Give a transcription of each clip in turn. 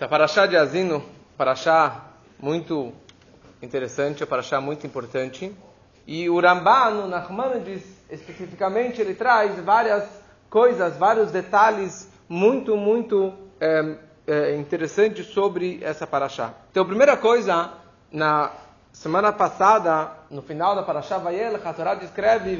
Essa paraxá de Azino, paraxá muito interessante, é paraxá muito importante. E o Ramban, no Nachmanides, especificamente, ele traz várias coisas, vários detalhes muito, muito é, é, interessantes sobre essa paraxá. Então, a primeira coisa, na semana passada, no final da paraxá Vayel, a Torá descreve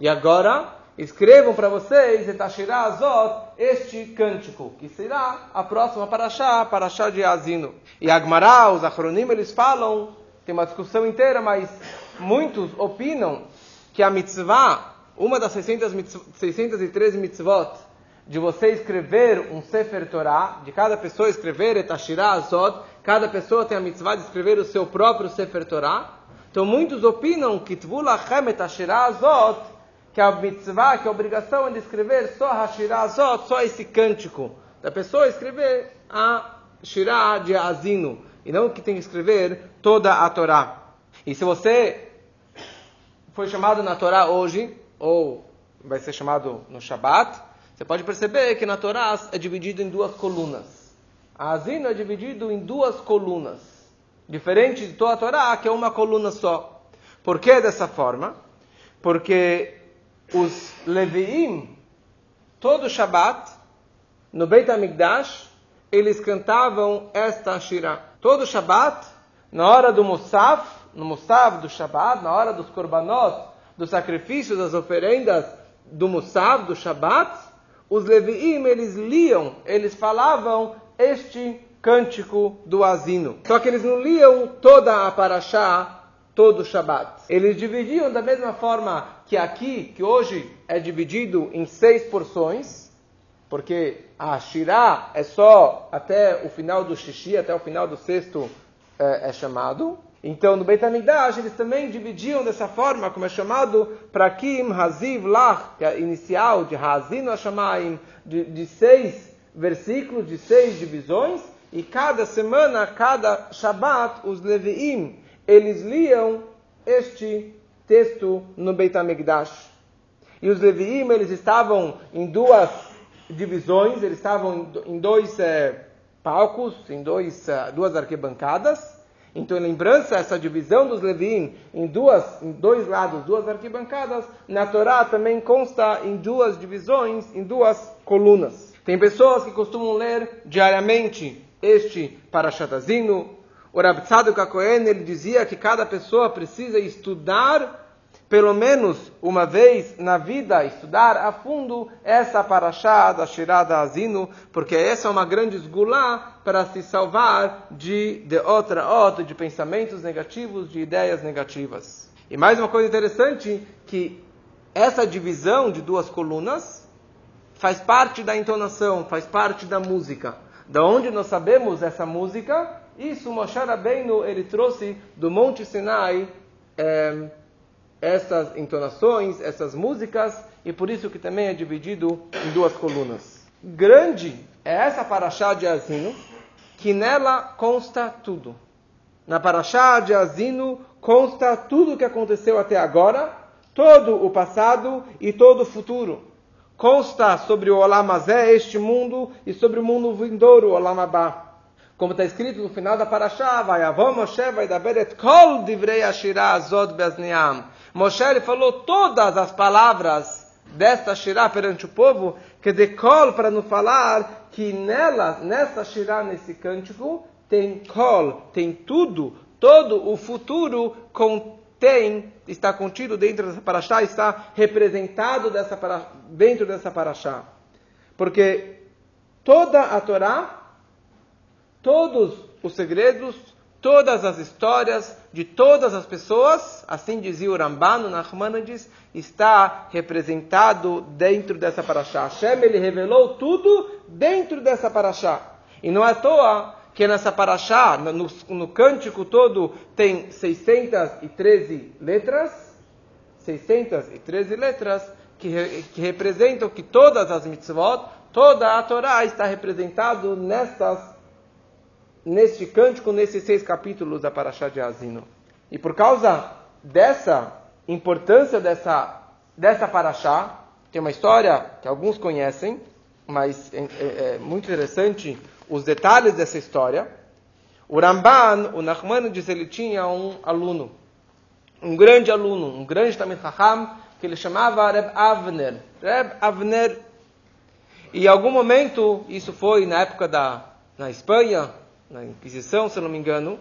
E agora, escrevam para vocês Azot, este cântico, que será a próxima paraxá, paraxá de Azino. E Agmará, os Achronim, eles falam tem uma discussão inteira, mas muitos opinam que a mitzvah, uma das 600 mitzvot, 613 mitzvot, de você escrever um Sefer Torah, de cada pessoa escrever Etashirah Azot, cada pessoa tem a mitzvah de escrever o seu próprio Sefer Torah. Então muitos opinam que Tvulachem Etashirah Azot, que a mitzvah, que a obrigação é de escrever só Hashirah Azot, só esse cântico, da pessoa escrever a Shirah de Azino e não que tem que escrever toda a Torá. E se você foi chamado na Torá hoje, ou vai ser chamado no Shabat, você pode perceber que na Torá é dividido em duas colunas. A Azino é dividido em duas colunas. Diferente de toda a Torá, que é uma coluna só. Por que dessa forma? Porque os Leviim, todo Shabat, no Beit HaMikdash, eles cantavam esta Shirah todo Shabat, na hora do Musaf, no Musaf do Shabat, na hora dos Korbanot, dos sacrifícios, das oferendas do Musaf, do Shabat, os Leviim, eles liam, eles falavam este cântico do Asino. Só que eles não liam toda a Parashá, todo o Shabat. Eles dividiam da mesma forma que aqui, que hoje é dividido em seis porções, porque a Shirá é só até o final do Xixi, até o final do sexto é, é chamado. Então, no Beit HaMikdash, eles também dividiam dessa forma, como é chamado, Prakim, Haziv, Lach, que é inicial de Hazino Hashamayim, de, de seis versículos, de seis divisões, e cada semana, cada Shabbat, os Leviim, eles liam este texto no Beit HaMikdash. E os Leviim, eles estavam em duas divisões, eles estavam em dois é, palcos, em dois, é, duas arquibancadas. Então, em lembrança essa divisão dos Levim em, duas, em dois lados, duas arquibancadas, na Torá também consta em duas divisões, em duas colunas. Tem pessoas que costumam ler diariamente este Parashatazino. O Rav Tzadok ele dizia que cada pessoa precisa estudar pelo menos uma vez na vida, estudar a fundo essa paraxá da Shirada Azino, porque essa é uma grande esgulá para se salvar de, de outra outra, de pensamentos negativos, de ideias negativas. E mais uma coisa interessante, que essa divisão de duas colunas faz parte da entonação, faz parte da música. Da onde nós sabemos essa música? Isso Moshe Rabbeinu, ele trouxe do Monte Sinai, é, essas entonações, essas músicas, e por isso que também é dividido em duas colunas. Grande é essa paraxá de Azino, que nela consta tudo. Na paraxá de Azino consta tudo o que aconteceu até agora, todo o passado e todo o futuro. Consta sobre o Olamazé, este mundo, e sobre o mundo vindouro, o Olamabá. Como está escrito no final da paraxá, vai Avó Moshe vai da Beret Kol Divrei Ashirah Azod Bezniam. Moshe falou todas as palavras desta Shirah perante o povo, que decol para não falar que nela, nessa Shirah, nesse cântico, tem kol, tem tudo, todo o futuro contém, está contido dentro dessa paraxá, está representado dessa para, dentro dessa paraxá. Porque toda a Torá, todos os segredos, todas as histórias de todas as pessoas, assim dizia o Rambano Nachmanides, está representado dentro dessa paraxá. Hashem, ele revelou tudo dentro dessa paraxá. E não é à toa que nessa paraxá, no, no cântico todo, tem 613 letras, 613 letras, que, que representam que todas as mitzvot, toda a Torá está representado nessas neste cântico, nesses seis capítulos da Parashá de Azino. E por causa dessa importância dessa, dessa Parashá, tem uma história que alguns conhecem, mas é, é, é muito interessante os detalhes dessa história. O Ramban, o Nachmanides, ele tinha um aluno, um grande aluno, um grande Tamil Chacham, que ele chamava Reb Avner. Reb Avner. E em algum momento, isso foi na época da na Espanha, na Inquisição, se não me engano,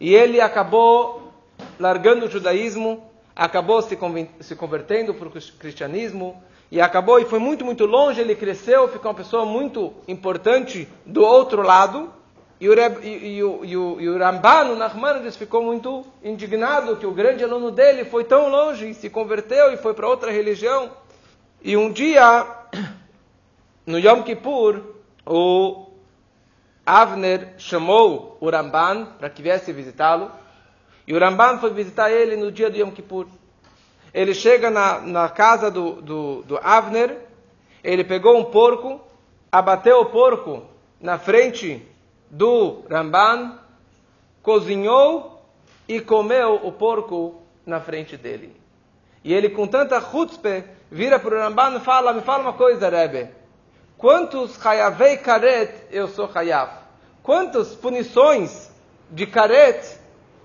e ele acabou largando o judaísmo, acabou se, se convertendo para o cristianismo, e acabou e foi muito, muito longe, ele cresceu, ficou uma pessoa muito importante do outro lado, e o, e, e, e, o, e o Ramban, o Nachmanides, ficou muito indignado que o grande aluno dele foi tão longe, e se converteu e foi para outra religião. E um dia, no Yom Kippur, o Avner chamou o Ramban para que viesse visitá-lo, e o Ramban foi visitar ele no dia do Yom Kippur. Ele chega na, na casa do, do, do Avner, ele pegou um porco, abateu o porco na frente do Ramban, cozinhou e comeu o porco na frente dele. E ele, com tanta chutzpe, vira para o Ramban e fala: Me fala uma coisa, Rebbe. Quantos hayavei karet eu sou hayav? Quantas punições de karet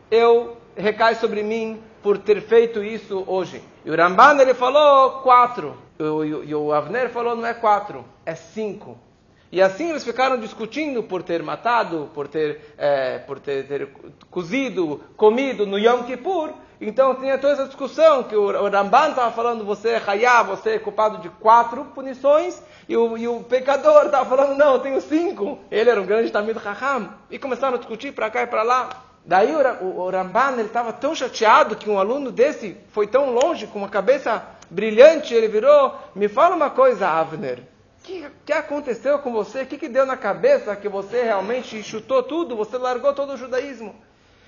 eu recai sobre mim por ter feito isso hoje. E o Ramban ele falou quatro. E o, e o Avner falou não é quatro, é cinco. E assim eles ficaram discutindo por ter matado, por ter, é, por ter, ter, cozido, comido no Yom Kippur. Então tinha toda essa discussão que o, Ramban estava falando você é Hayá, você é culpado de quatro punições. E o, e o pecador estava falando, não, eu tenho cinco. Ele era um grande Tamid Raham. E começaram a discutir para cá e para lá. Daí o, Ramban estava tão chateado que um aluno desse foi tão longe, com uma cabeça brilhante, ele virou, me fala uma coisa, Avner. O que, que, aconteceu com você? O que, que deu na cabeça que você realmente chutou tudo? Você largou todo o judaísmo?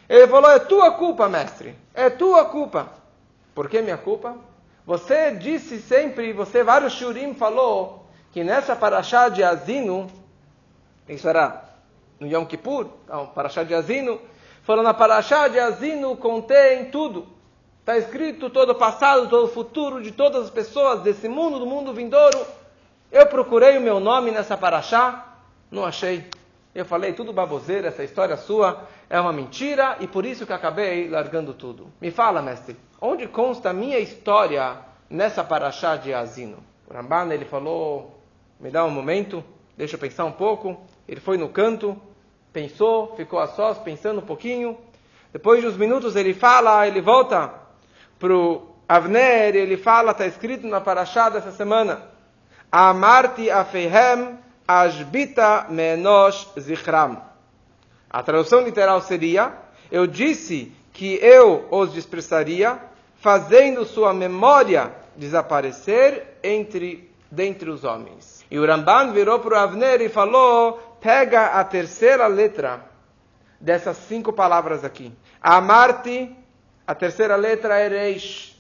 Ele falou: É tua culpa, mestre. É tua culpa. Por que minha culpa? Você disse sempre, você, vários shurim, falou que nessa paraxá de Azino, isso era no Yom Kippur, então, paraxá de Azino, Falando na Parashá de Azino, contém tudo. Está escrito todo o passado, todo o futuro de todas as pessoas desse mundo, do mundo vindouro. Eu procurei o meu nome nessa Parashá, não achei. Eu falei, tudo baboseira, essa história sua é uma mentira e por isso que acabei largando tudo. Me fala, mestre, onde consta a minha história nessa Parashá de Azino? O Ramban, ele falou, me dá um momento, deixa eu pensar um pouco. Ele foi no canto, pensou, ficou a sós, pensando um pouquinho. Depois de uns minutos ele fala, ele volta para o Avner, ele fala, está escrito na Parashá dessa semana, Amarti afehem ashbita menosh zichram. A tradução literal seria, eu disse que eu os dispersaria, fazendo sua memória desaparecer entre dentre os homens. E o Ramban virou para o Avner e falou, pega a terceira letra dessas cinco palavras aqui. Amarti, a terceira letra é Reish.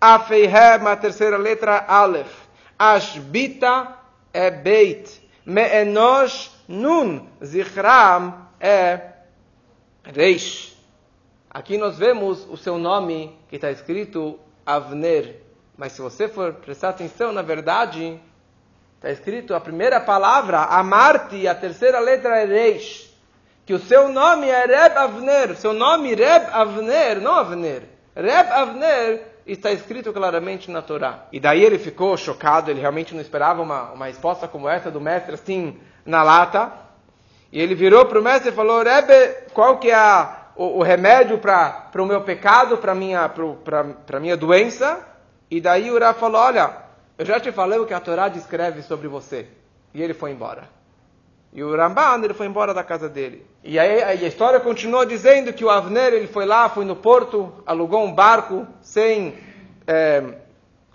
Afeihem, a terceira letra é Aleph. Ashbita é Beit. Me'enosh Nun. Zichram é Reish. Aqui nós vemos o seu nome que está escrito Avner. Mas se você for prestar atenção, na verdade, Está escrito a primeira palavra, Amarte, a terceira letra é Reish. Que o seu nome é Reb Avner. Seu nome Reb Avner, não Avner. Reb Avner está escrito claramente na Torá. E daí ele ficou chocado, ele realmente não esperava uma, uma resposta como essa do mestre, assim, na lata. E ele virou para o mestre e falou, Rebe, qual que é o, o, remédio para o meu pecado, para a minha, minha doença? E daí o Rá falou, olha, eu já te falei o que a Torá descreve sobre você. E ele foi embora. E o Ramban, ele foi embora da casa dele. E aí a história continua dizendo que o Avner, ele foi lá, foi no porto, alugou um barco sem é,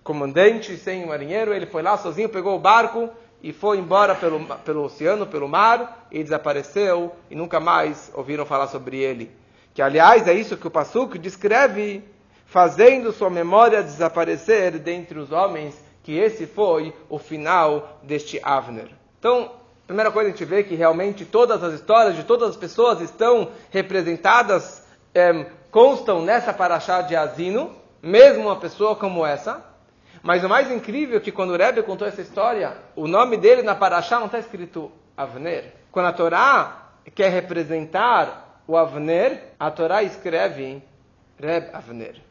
comandante, sem marinheiro. Ele foi lá sozinho, pegou o barco e foi embora pelo, pelo oceano, pelo mar, e desapareceu. E nunca mais ouviram falar sobre ele. Que, aliás, é isso que o Passuco descreve, fazendo sua memória desaparecer dentre os homens que esse foi o final deste Avner. Então, primeira coisa a gente vê que realmente todas as histórias de todas as pessoas estão representadas, é, constam nessa paraxá de Azino, mesmo uma pessoa como essa. Mas o mais incrível é que quando o Rebbe contou essa história, o nome dele na Parashá não está escrito Avner. Quando a Torá quer representar o Avner, a Torá escreve Reb Avner.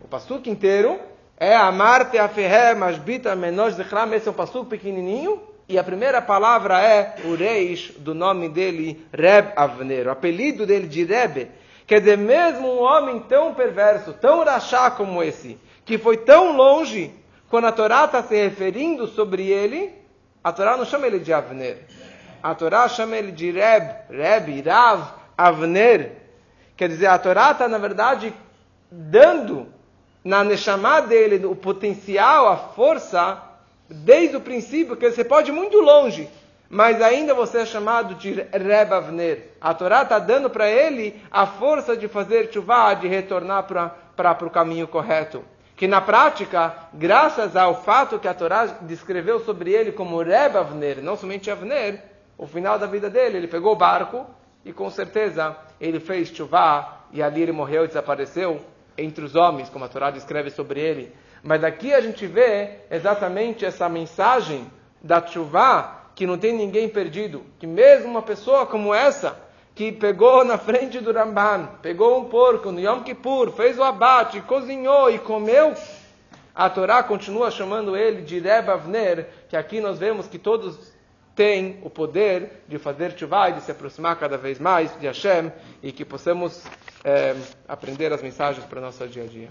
O passuco inteiro é Amarte Aferre Masbita Menosh Zechram. Esse é um passuco pequenininho. E a primeira palavra é o reis do nome dele, Reb Avner. O apelido dele de Reb. Quer dizer, mesmo um homem tão perverso, tão rachá como esse, que foi tão longe, quando a Torá está se referindo sobre ele, a Torá não chama ele de Avner. A Torá chama ele de Reb, Reb, Rav, Avner. Quer dizer, a Torá está, na verdade, dando na Neshama dele o potencial, a força, desde o princípio, que você pode ir muito longe, mas ainda você é chamado de Reb Avner. A Torá está dando para ele a força de fazer chuvá, de retornar para o caminho correto. Que na prática, graças ao fato que a Torá descreveu sobre ele como Reb Avner, não somente Avner, o final da vida dele, ele pegou o barco e com certeza ele fez chuvá e ali ele morreu e desapareceu entre os homens, como a Torá descreve sobre ele. Mas aqui a gente vê exatamente essa mensagem da chuvá que não tem ninguém perdido, que mesmo uma pessoa como essa, que pegou na frente do Ramban, pegou um porco no Yom Kippur, fez o abate, cozinhou e comeu, a Torá continua chamando ele de Reb Avner, que aqui nós vemos que todos têm o poder de fazer chuva e de se aproximar cada vez mais de Hashem e que possamos é, aprender as mensagens para o nosso dia a dia.